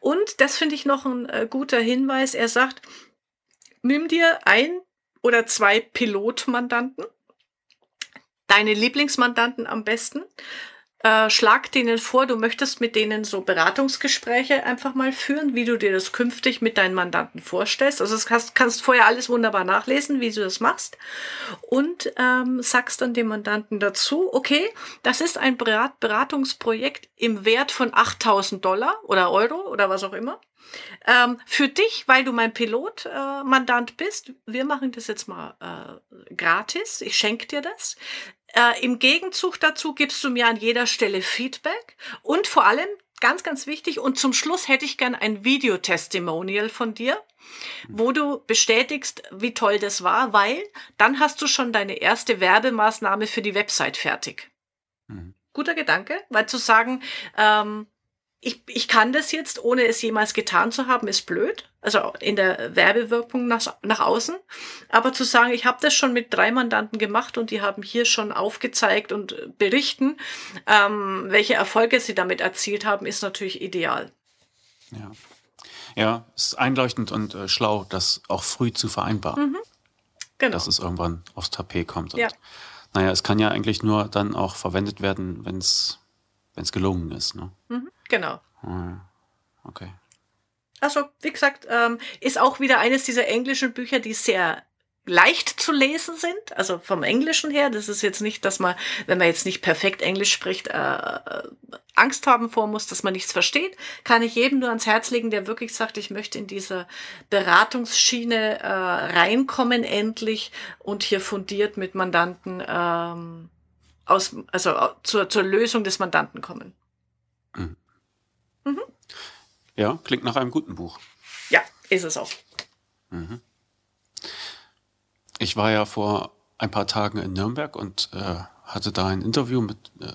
Und das finde ich noch ein äh, guter Hinweis. Er sagt, nimm dir ein oder zwei Pilotmandanten, deine Lieblingsmandanten am besten, äh, schlag denen vor, du möchtest mit denen so Beratungsgespräche einfach mal führen, wie du dir das künftig mit deinen Mandanten vorstellst. Also das kannst, kannst vorher alles wunderbar nachlesen, wie du das machst. Und ähm, sagst dann dem Mandanten dazu, okay, das ist ein Berat Beratungsprojekt im Wert von 8000 Dollar oder Euro oder was auch immer. Ähm, für dich, weil du mein Pilotmandant äh, bist, wir machen das jetzt mal äh, gratis. Ich schenke dir das. Äh, Im Gegenzug dazu gibst du mir an jeder Stelle Feedback und vor allem, ganz, ganz wichtig, und zum Schluss hätte ich gern ein Videotestimonial von dir, wo du bestätigst, wie toll das war, weil dann hast du schon deine erste Werbemaßnahme für die Website fertig. Mhm. Guter Gedanke, weil zu sagen, ähm, ich, ich kann das jetzt, ohne es jemals getan zu haben, ist blöd. Also in der Werbewirkung nach, nach außen. Aber zu sagen, ich habe das schon mit drei Mandanten gemacht und die haben hier schon aufgezeigt und berichten, ähm, welche Erfolge sie damit erzielt haben, ist natürlich ideal.
Ja, ja ist einleuchtend und äh, schlau, das auch früh zu vereinbaren. Mhm. Genau. Dass es irgendwann aufs Tapet kommt. Und, ja. Naja, es kann ja eigentlich nur dann auch verwendet werden, wenn es gelungen ist. Ne?
Genau.
Ah, okay.
Also, wie gesagt, ähm, ist auch wieder eines dieser englischen Bücher, die sehr leicht zu lesen sind, also vom Englischen her. Das ist jetzt nicht, dass man, wenn man jetzt nicht perfekt Englisch spricht, äh, Angst haben vor muss, dass man nichts versteht. Kann ich jedem nur ans Herz legen, der wirklich sagt, ich möchte in diese Beratungsschiene äh, reinkommen endlich und hier fundiert mit Mandanten ähm, aus, also zur, zur Lösung des Mandanten kommen.
Mhm. Mhm. Ja, klingt nach einem guten Buch.
Ja, ist es auch.
Mhm. Ich war ja vor ein paar Tagen in Nürnberg und äh, hatte da ein Interview mit äh,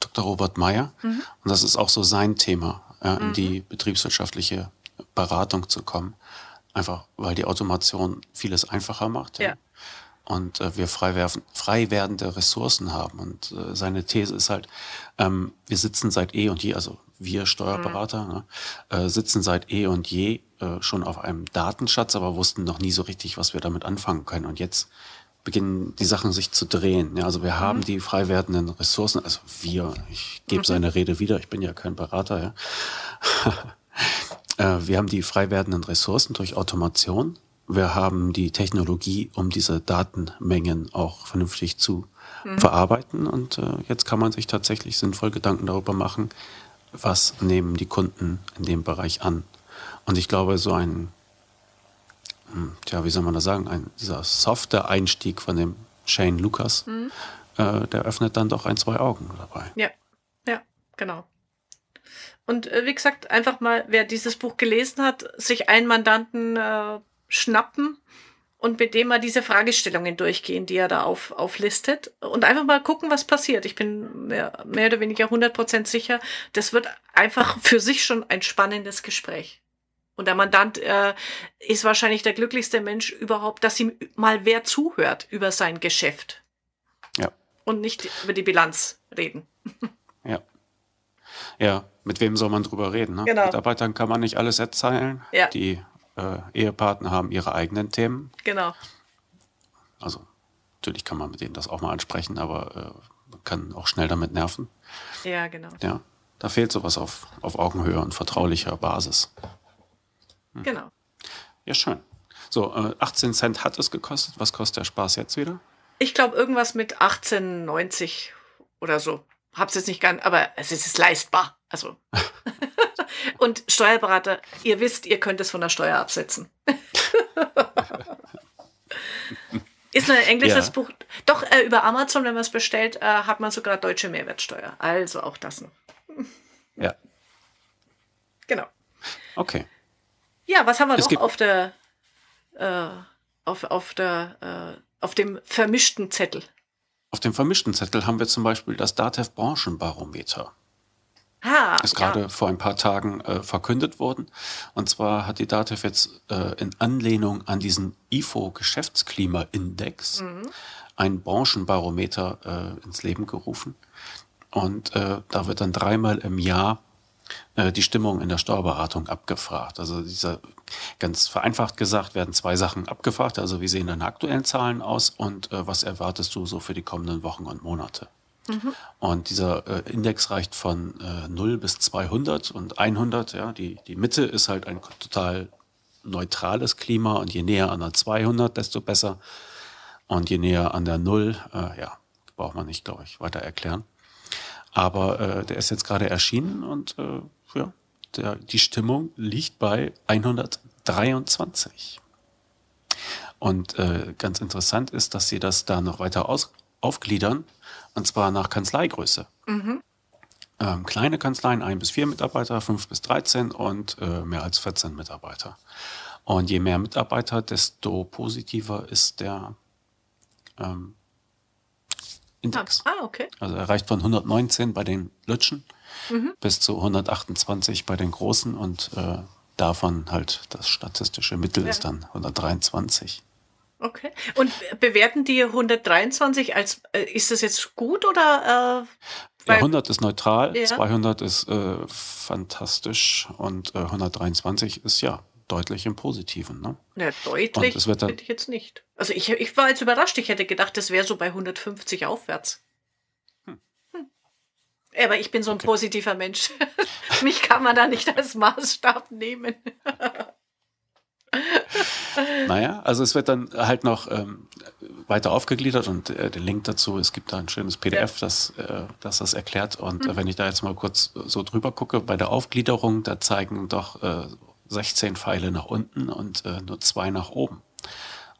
Dr. Robert Meyer. Mhm. Und das ist auch so sein Thema, äh, in die mhm. betriebswirtschaftliche Beratung zu kommen. Einfach, weil die Automation vieles einfacher macht. Ja. ja. Und äh, wir frei, werfen, frei werdende Ressourcen haben. Und äh, seine These ist halt, ähm, wir sitzen seit eh und je, also wir Steuerberater, mhm. ne, äh, sitzen seit eh und je äh, schon auf einem Datenschatz, aber wussten noch nie so richtig, was wir damit anfangen können. Und jetzt beginnen die Sachen sich zu drehen. Ja, also wir mhm. haben die frei werdenden Ressourcen, also wir, ich gebe mhm. seine Rede wieder, ich bin ja kein Berater, ja. äh, wir haben die frei werdenden Ressourcen durch Automation. Wir haben die Technologie, um diese Datenmengen auch vernünftig zu mhm. verarbeiten. Und äh, jetzt kann man sich tatsächlich sinnvoll Gedanken darüber machen, was nehmen die Kunden in dem Bereich an. Und ich glaube, so ein, hm, tja, wie soll man das sagen, ein, dieser softe Einstieg von dem Shane Lucas, mhm. äh, der öffnet dann doch ein, zwei Augen dabei.
Ja, ja, genau. Und äh, wie gesagt, einfach mal, wer dieses Buch gelesen hat, sich einen Mandanten äh, schnappen und mit dem mal diese Fragestellungen durchgehen, die er da auf, auflistet und einfach mal gucken, was passiert. Ich bin mehr, mehr oder weniger 100% sicher, das wird einfach für sich schon ein spannendes Gespräch. Und der Mandant äh, ist wahrscheinlich der glücklichste Mensch überhaupt, dass ihm mal wer zuhört über sein Geschäft.
Ja.
Und nicht über die Bilanz reden.
Ja. Ja, mit wem soll man drüber reden? Ne? Genau. Mitarbeitern kann man nicht alles erzählen. Ja. Die äh, Ehepartner haben ihre eigenen Themen.
Genau.
Also natürlich kann man mit denen das auch mal ansprechen, aber äh, man kann auch schnell damit nerven.
Ja, genau.
Ja, da fehlt sowas auf, auf Augenhöhe und vertraulicher Basis.
Hm. Genau.
Ja, schön. So, äh, 18 Cent hat es gekostet. Was kostet der Spaß jetzt wieder?
Ich glaube, irgendwas mit 18,90 oder so. Hab's jetzt nicht ganz, aber es ist leistbar. Also. Und Steuerberater, ihr wisst, ihr könnt es von der Steuer absetzen. Ist ein englisches ja. Buch. Doch, äh, über Amazon, wenn man es bestellt, äh, hat man sogar deutsche Mehrwertsteuer. Also auch das noch.
Ja.
Genau.
Okay.
Ja, was haben wir
Es
noch auf der, äh, auf, auf der, äh, auf dem vermischten Zettel?
Auf dem vermischten Zettel haben wir zum Beispiel das DATEV Branchenbarometer.
Ah,
Ist gerade vor ein paar Tagen äh, verkündet worden. Und zwar hat die DATEV jetzt äh, in Anlehnung an diesen IFO-Geschäftsklimaindex ein Branchenbarometer äh, ins Leben gerufen. Und äh, da wird dann dreimal im Jahr äh, die Stimmung in der Steuerberatung abgefragt. Also dieser, ganz vereinfacht gesagt, werden zwei Sachen abgefragt. Also wie sehen deine aktuellen Zahlen aus und äh, was erwartest du so für die kommenden Wochen und Monate? Und dieser äh, Index reicht von äh, 0 bis 200 und 100. Ja, die, die Mitte ist halt ein total neutrales Klima und je näher an der 200, desto besser. Und je näher an der 0, äh, ja, braucht man nicht, glaube ich, weiter erklären. Aber äh, der ist jetzt gerade erschienen und äh, ja, der, die Stimmung liegt bei 123. Und äh, ganz interessant ist, dass sie das da noch weiter aus, aufgliedern, und zwar nach Kanzleigröße. Ähm, kleine Kanzleien, ein bis vier Mitarbeiter, fünf bis 13 und äh, mehr als 14 Mitarbeiter. Und je mehr Mitarbeiter, desto positiver ist der ähm, Index.
Ah, okay.
Also er reicht von 119 bei den Lütschen
Mhm.
bis zu 128 bei den Großen und äh, davon halt das statistische Mittel
Ja.
ist dann 123.
Okay. Und bewerten die 123 als, äh, ist das jetzt gut oder? Äh,
Ja,
weil-
100 ist neutral,
Ja.
200 ist äh, fantastisch und äh, 123 ist ja deutlich im Positiven. Ne?
Ja, deutlich
dann-
finde ich jetzt nicht. Also ich, ich war jetzt überrascht. Ich hätte gedacht, das wäre so bei 150 aufwärts. Hm. Aber ich bin so ein
Okay.
positiver Mensch. Mich kann man da nicht als Maßstab nehmen.
Naja, also es wird dann halt noch ähm, weiter aufgegliedert und äh, den Link dazu, es gibt da ein schönes PDF, das, äh, das das erklärt. Und äh, wenn ich da jetzt mal kurz so drüber gucke, bei der Aufgliederung, da zeigen doch äh, 16 Pfeile nach unten und äh, nur zwei nach oben.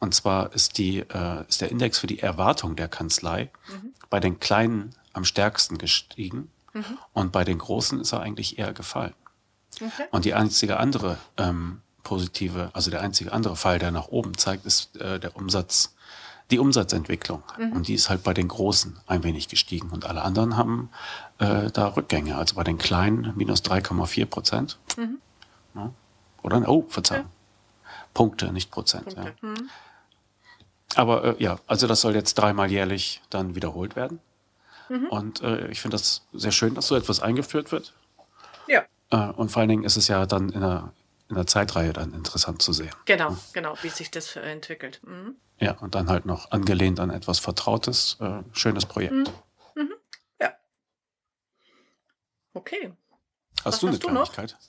Und zwar ist, die, äh, ist der Index für die Erwartung der Kanzlei bei den Kleinen am stärksten gestiegen und bei den Großen ist er eigentlich eher gefallen.
Okay.
Und die einzige andere ähm, positive, also der einzige andere Fall, der nach oben zeigt, ist äh, der Umsatz, die Umsatzentwicklung. Und die ist halt bei den Großen ein wenig gestiegen. Und alle anderen haben äh, da Rückgänge. Also bei den Kleinen minus 3,4 Prozent. Ja. Oder, oh, Verzeihung. Punkte, nicht Prozent. Ja.
Hm.
Aber äh, ja, also das soll jetzt dreimal jährlich dann wiederholt werden. Und äh, ich finde das sehr schön, dass so etwas eingeführt wird.
Ja,
Äh, und vor allen Dingen ist es ja dann in der, in der Zeitreihe dann interessant zu sehen.
genau, genau, wie sich das entwickelt. Mhm.
Ja, und dann halt noch angelehnt an etwas Vertrautes, äh, schönes Projekt.
Ja. Okay.
Hast
Was
du eine
hast du noch?
Kleinigkeit?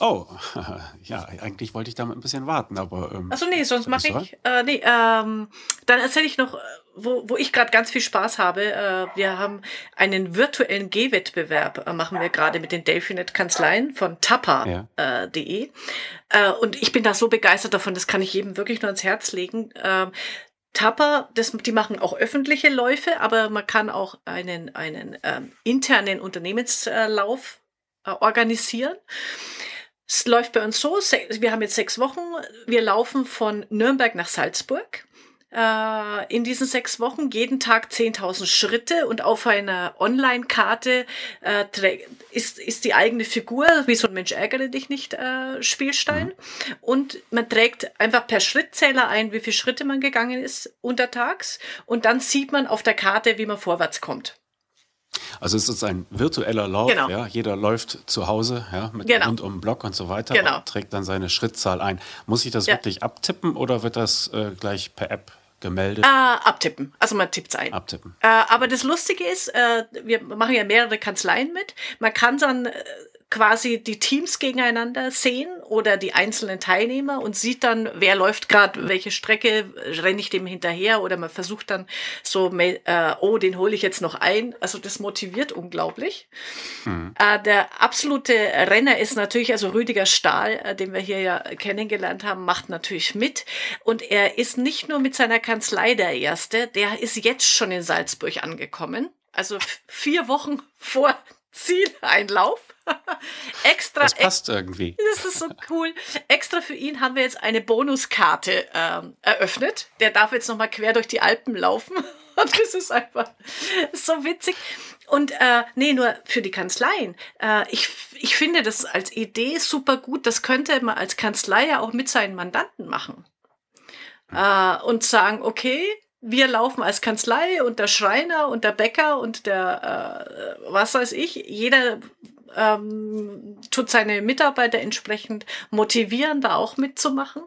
Oh, ja, eigentlich wollte ich damit ein bisschen warten, aber. Ähm,
Achso, nee, sonst mache ich. Äh, nee, ähm, dann erzähle ich noch, äh, wo, wo ich gerade ganz viel Spaß habe. Äh, wir haben einen virtuellen G-Wettbewerb, äh, machen wir gerade mit den Delphinet-Kanzleien von tappa.de.
Ja.
Äh, äh, und ich bin da so begeistert davon, das kann ich jedem wirklich nur ans Herz legen. Ähm, Tapper, das, die machen auch öffentliche Läufe, aber man kann auch einen, einen ähm, internen Unternehmenslauf äh, organisieren. Es läuft bei uns so, wir haben jetzt sechs Wochen, wir laufen von Nürnberg nach Salzburg. Äh, in diesen sechs Wochen jeden Tag 10.000 Schritte und auf einer Online-Karte äh, ist, ist die eigene Figur, wie so ein Mensch ärgere dich nicht äh, Spielstein. Und man trägt einfach per Schrittzähler ein, wie viele Schritte man gegangen ist untertags. Und dann sieht man auf der Karte, wie man vorwärts kommt.
Also es ist ein virtueller Lauf,
Genau.
ja. Jeder läuft zu Hause, ja, mit
Genau.
rund um den Block und so weiter
Genau.
und trägt dann seine Schrittzahl ein. Muss ich das
Ja.
wirklich abtippen oder wird das äh, gleich per App gemeldet?
Äh, abtippen. Also man tippt es ein.
Abtippen.
Äh, aber das Lustige ist, äh, wir machen ja mehrere Kanzleien mit. Man kann dann äh, quasi die Teams gegeneinander sehen oder die einzelnen Teilnehmer und sieht dann, wer läuft gerade welche Strecke, renne ich dem hinterher oder man versucht dann so, äh, oh, den hole ich jetzt noch ein. Also das motiviert unglaublich. Äh, der absolute Renner ist natürlich, also Rüdiger Stahl, äh, den wir hier ja kennengelernt haben, macht natürlich mit. Und er ist nicht nur mit seiner Kanzlei der Erste, der ist jetzt schon in Salzburg angekommen. Also vier Wochen vor Zieleinlauf. Extra.
Das passt irgendwie.
Das ist so cool. Extra für ihn haben wir jetzt eine Bonuskarte ähm, eröffnet. Der darf jetzt nochmal quer durch die Alpen laufen. Und das ist einfach so witzig. Und äh, nee, nur für die Kanzleien. Äh, ich, ich finde das als Idee super gut. Das könnte man als Kanzlei ja auch mit seinen Mandanten machen. Äh, und sagen, okay, wir laufen als Kanzlei und der Schreiner und der Bäcker und der, äh, was weiß ich, jeder ähm, tut seine Mitarbeiter entsprechend motivieren, da auch mitzumachen.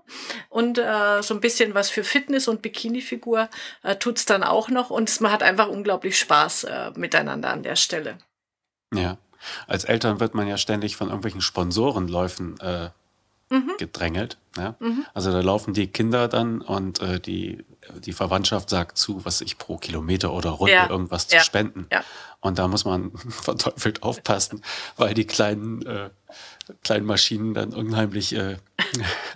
Und äh, so ein bisschen was für Fitness und Bikini-Figur äh, tut's dann auch noch. Und man hat einfach unglaublich Spaß äh, miteinander an der Stelle.
Ja. Als Eltern wird man ja ständig von irgendwelchen Sponsorenläufen äh, mhm. gedrängelt. Ja? Mhm. Also da laufen die Kinder dann und äh, die, die Verwandtschaft sagt zu, was ich pro Kilometer oder Runde ja. irgendwas zu ja. spenden. Und da muss man verteufelt aufpassen, weil die kleinen äh, kleinen Maschinen dann unheimlich äh,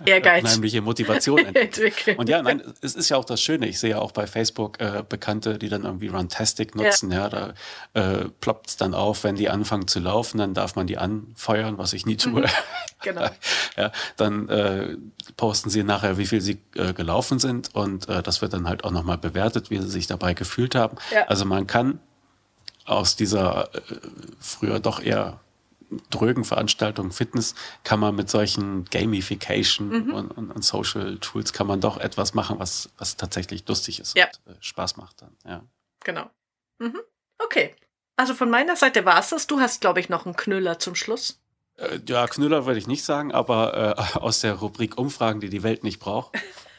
unheimliche Motivation entwickeln. Und ja, nein, es ist ja auch das Schöne. Ich sehe ja auch bei Facebook äh, Bekannte, die dann irgendwie Runtastic nutzen. Ja, ja da äh, ploppt es dann auf, wenn die anfangen zu laufen, dann darf man die anfeuern, was ich nie tue. Mhm. Genau. ja, dann äh, posten sie nachher, wie viel sie äh, gelaufen sind und äh, das wird dann halt auch nochmal bewertet, wie sie sich dabei gefühlt haben. Ja. Also man kann aus dieser äh, früher doch eher drögen Veranstaltungen, Fitness, kann man mit solchen Gamification mhm. und, und, und, Social Tools kann man doch etwas machen, was, was tatsächlich lustig ist
ja.
und äh, Spaß macht dann. Ja.
Genau. Mhm. Okay. Also von meiner Seite war es das. Du hast, glaube ich, noch einen Knüller zum Schluss.
Äh, ja, Knüller würde ich nicht sagen, aber äh, aus der Rubrik Umfragen, die die Welt nicht braucht.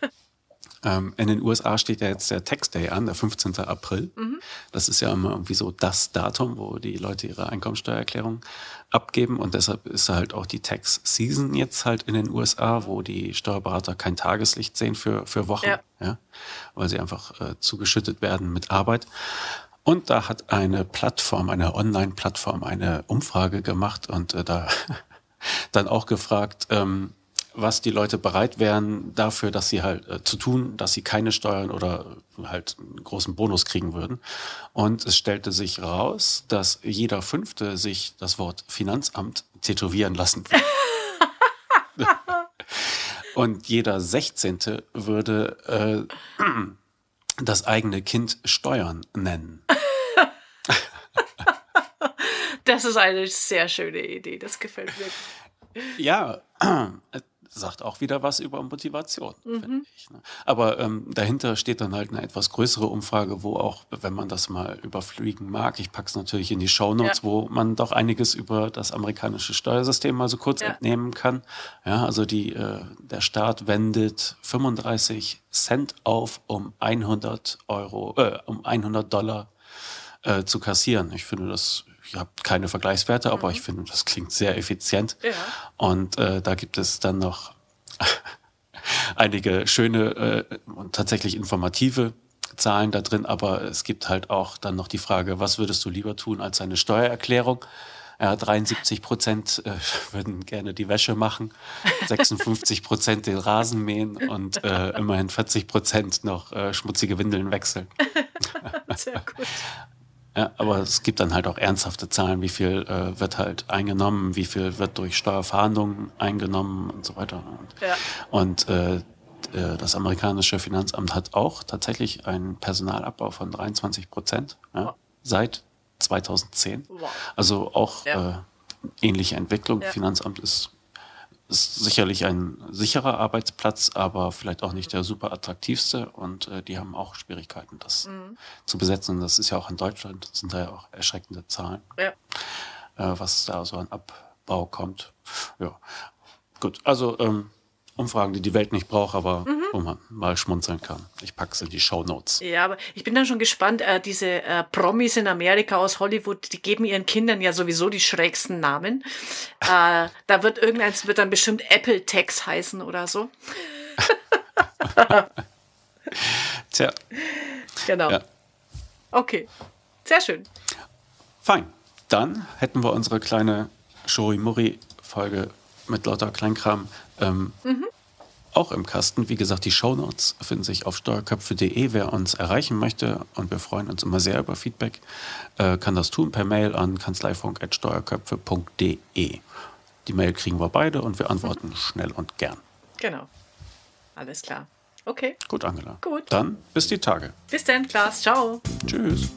Ähm, in den USA steht ja jetzt der Tax Day an, der 15. April. Mhm. Das ist ja immer irgendwie so das Datum, wo die Leute ihre Einkommensteuererklärung abgeben. Und deshalb ist halt auch die Tax Season jetzt halt in den USA, wo die Steuerberater kein Tageslicht sehen für, für Wochen, ja. ja weil sie einfach äh, zugeschüttet werden mit Arbeit. Und da hat eine Plattform, eine Online-Plattform, eine Umfrage gemacht und äh, da dann auch gefragt, ähm, was die Leute bereit wären dafür, dass sie halt äh, zu tun, dass sie keine Steuern oder halt einen großen Bonus kriegen würden. Und es stellte sich raus, dass jeder Fünfte sich das Wort Finanzamt tätowieren lassen würde. Und jeder Sechzehnte würde äh, das eigene Kind Steuern nennen.
Das ist eine sehr schöne Idee, das gefällt mir.
Ja, sagt auch wieder was über Motivation, mhm. finde ich. Ne? Aber ähm, dahinter steht dann halt eine etwas größere Umfrage, wo auch, wenn man das mal überfliegen mag, ich packe es natürlich in die Shownotes, ja. wo man doch einiges über das amerikanische Steuersystem mal so kurz ja. entnehmen kann. Ja, also die, äh, der Staat wendet 35 Cent auf, um 100 Euro, äh, um 100 Dollar äh, zu kassieren. Ich finde das ich habe keine Vergleichswerte, mhm. aber ich finde, das klingt sehr effizient. Ja. Und äh, da gibt es dann noch einige schöne äh, und tatsächlich informative Zahlen da drin, aber es gibt halt auch dann noch die Frage, was würdest du lieber tun als eine Steuererklärung? Ja, 73 Prozent äh, würden gerne die Wäsche machen, 56 Prozent den Rasen mähen und äh, immerhin 40 Prozent noch äh, schmutzige Windeln wechseln. Sehr gut. Ja, aber es gibt dann halt auch ernsthafte Zahlen, wie viel äh, wird halt eingenommen, wie viel wird durch Steuerverhandlungen eingenommen und so weiter. Und, ja. und äh, äh das amerikanische Finanzamt hat auch tatsächlich einen Personalabbau von 23 Prozent ja, wow. seit 2010. Wow. Also auch ja. äh, ähnliche Entwicklung. Finanzamt ist ist sicherlich ein sicherer Arbeitsplatz, aber vielleicht auch nicht der super attraktivste. Und äh, die haben auch Schwierigkeiten, das mhm. zu besetzen. Und das ist ja auch in Deutschland, das sind da ja auch erschreckende Zahlen, ja. äh, was da so an Abbau kommt. Ja, gut. Also ähm, Umfragen, die die Welt nicht braucht, aber mhm. wo man mal schmunzeln kann. Ich packe es in die Show Notes.
Ja, aber ich bin dann schon gespannt. Äh, diese äh, Promis in Amerika aus Hollywood, die geben ihren Kindern ja sowieso die schrägsten Namen. äh, da wird irgendeins wird dann bestimmt Apple Tex heißen oder so.
Tja.
Genau. Ja. Okay. Sehr schön.
Fein. Dann hätten wir unsere kleine Shorimori-Folge mit lauter Kleinkram ähm, mhm. auch im Kasten. Wie gesagt, die Shownotes finden sich auf steuerköpfe.de. Wer uns erreichen möchte, und wir freuen uns immer sehr über Feedback, äh, kann das tun per Mail an kanzleifunk.steuerköpfe.de. Die Mail kriegen wir beide und wir antworten mhm. schnell und gern.
Genau. Alles klar. Okay.
Gut, Angela.
Gut.
Dann bis die Tage.
Bis dann, Klaas. Ciao.
Tschüss.